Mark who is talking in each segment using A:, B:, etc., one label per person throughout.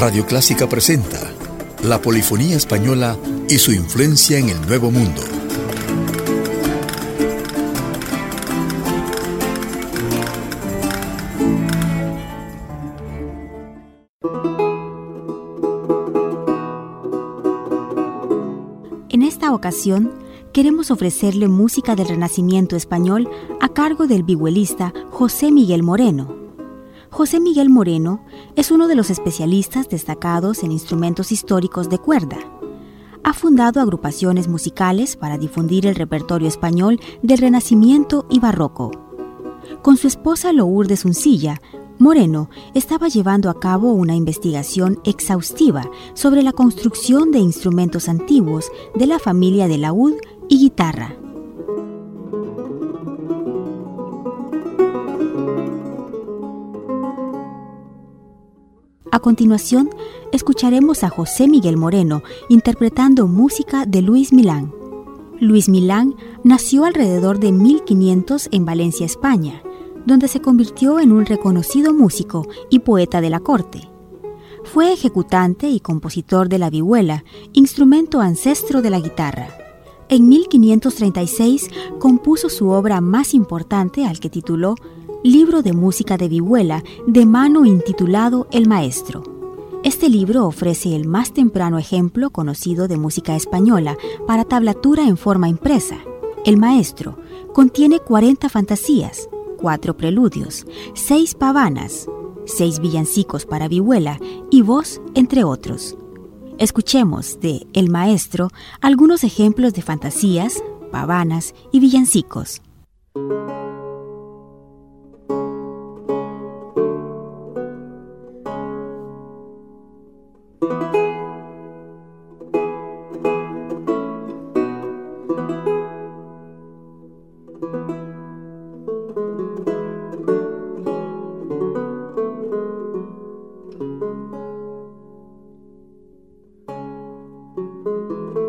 A: Radio Clásica presenta la polifonía española y su influencia en el Nuevo Mundo.
B: En esta ocasión, queremos ofrecerle música del Renacimiento español a cargo del vihuelista José Miguel Moreno José Miguel Moreno es uno de los especialistas destacados en instrumentos históricos de cuerda. Ha fundado agrupaciones musicales para difundir el repertorio español del Renacimiento y Barroco. Con su esposa Lourdes Uncilla, Moreno estaba llevando a cabo una investigación exhaustiva sobre la construcción de instrumentos antiguos de la familia de laúd y guitarra. A continuación, escucharemos a José Miguel Moreno interpretando música de Luis Milán. Luis Milán nació alrededor de 1500 en Valencia, España, donde se convirtió en un reconocido músico y poeta de la corte. Fue ejecutante y compositor de la vihuela, instrumento ancestro de la guitarra. En 1536 compuso su obra más importante al que tituló libro de música de vihuela de mano intitulado El Maestro. Este libro ofrece el más temprano ejemplo conocido de música española para tablatura en forma impresa. El Maestro contiene 40 fantasías, 4 preludios, 6 pavanas, 6 villancicos para vihuela y voz, entre otros. Escuchemos de El Maestro algunos ejemplos de fantasías, pavanas y villancicos. Música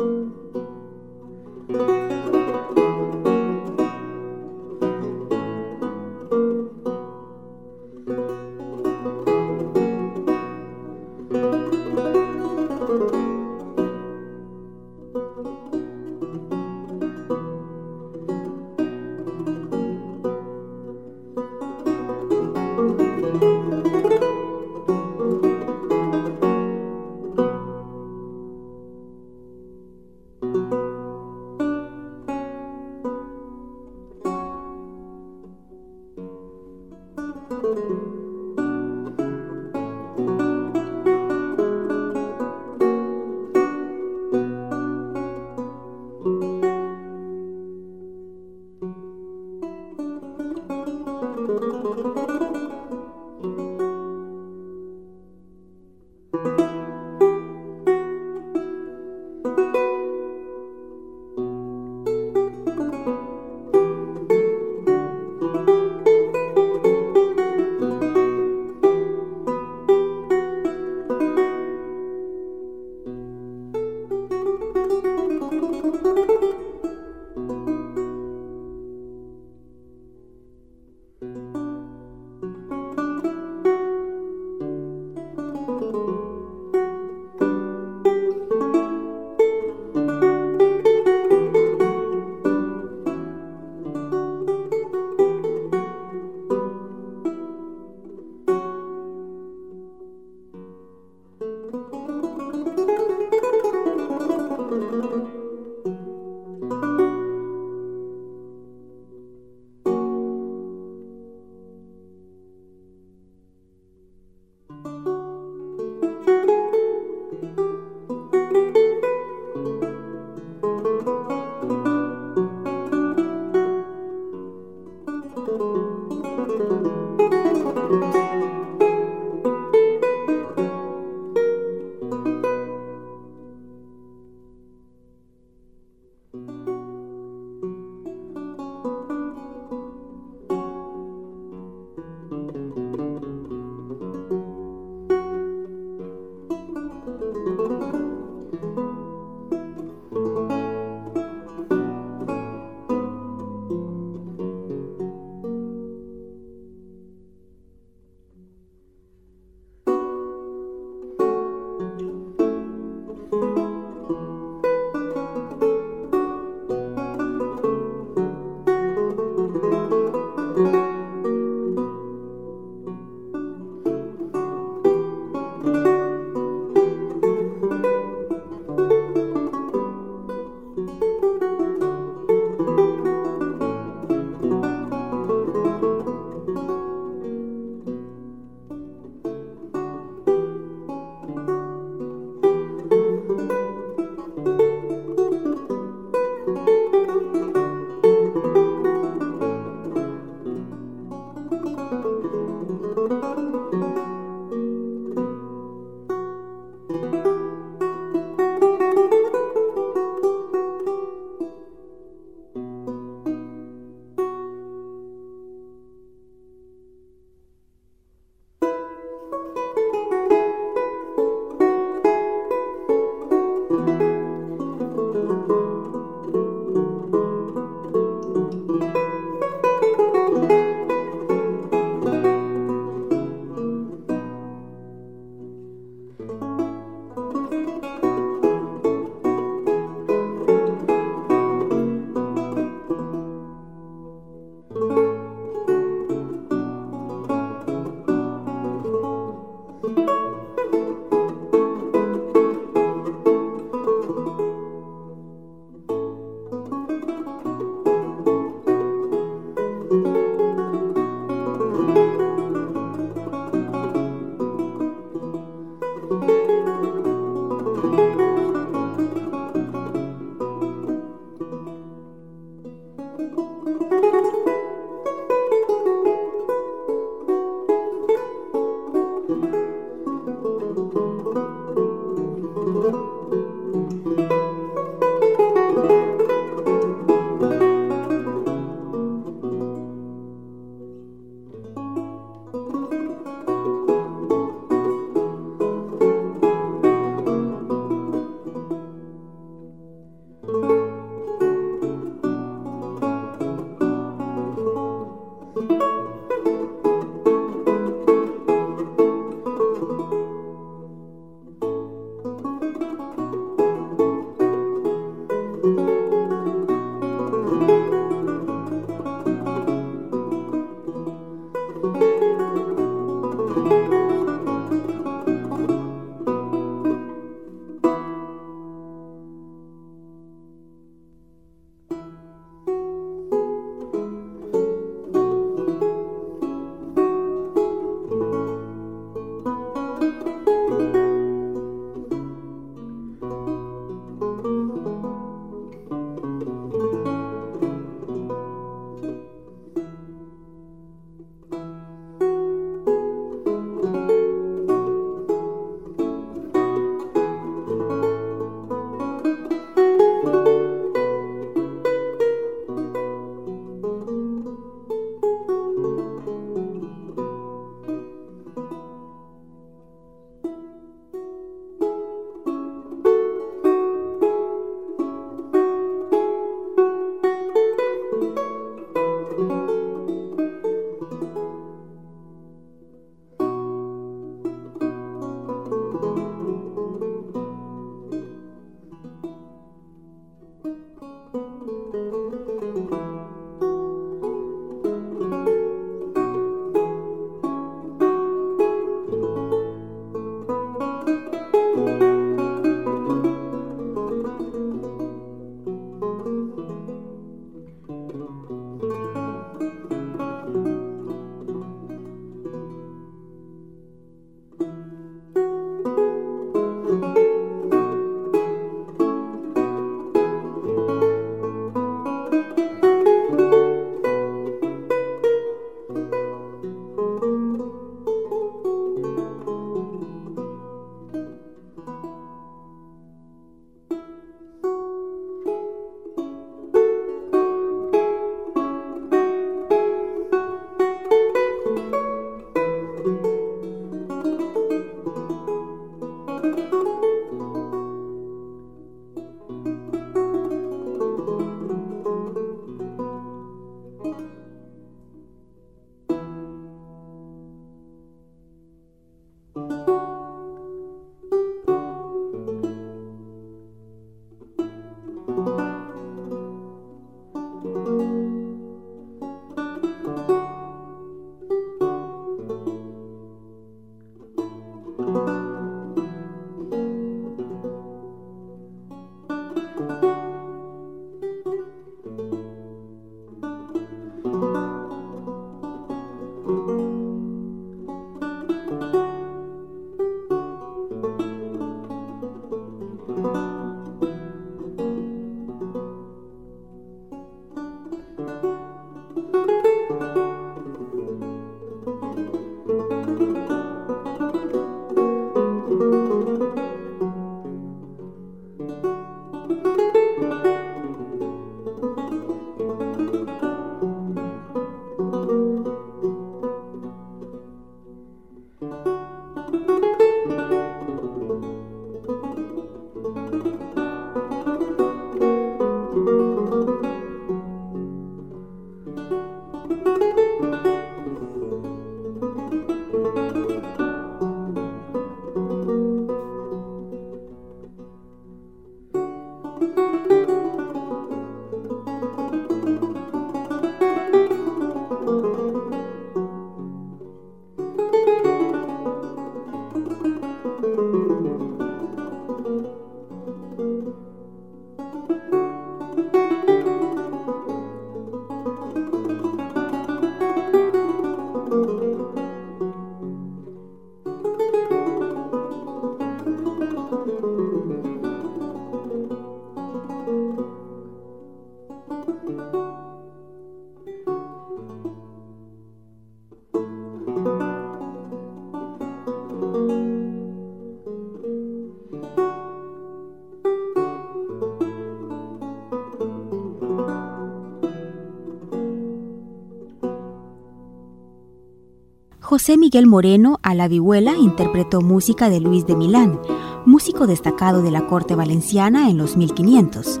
B: José Miguel Moreno a la vihuela interpretó música de Luis de Milán, músico destacado de la corte valenciana en los 1500.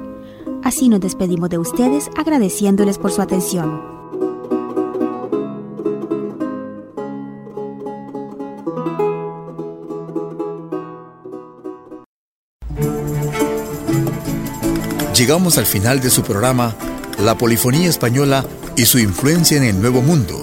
B: Así nos despedimos de ustedes agradeciéndoles por su atención.
A: Llegamos al final de su programa La Polifonía Española y su influencia en el Nuevo Mundo,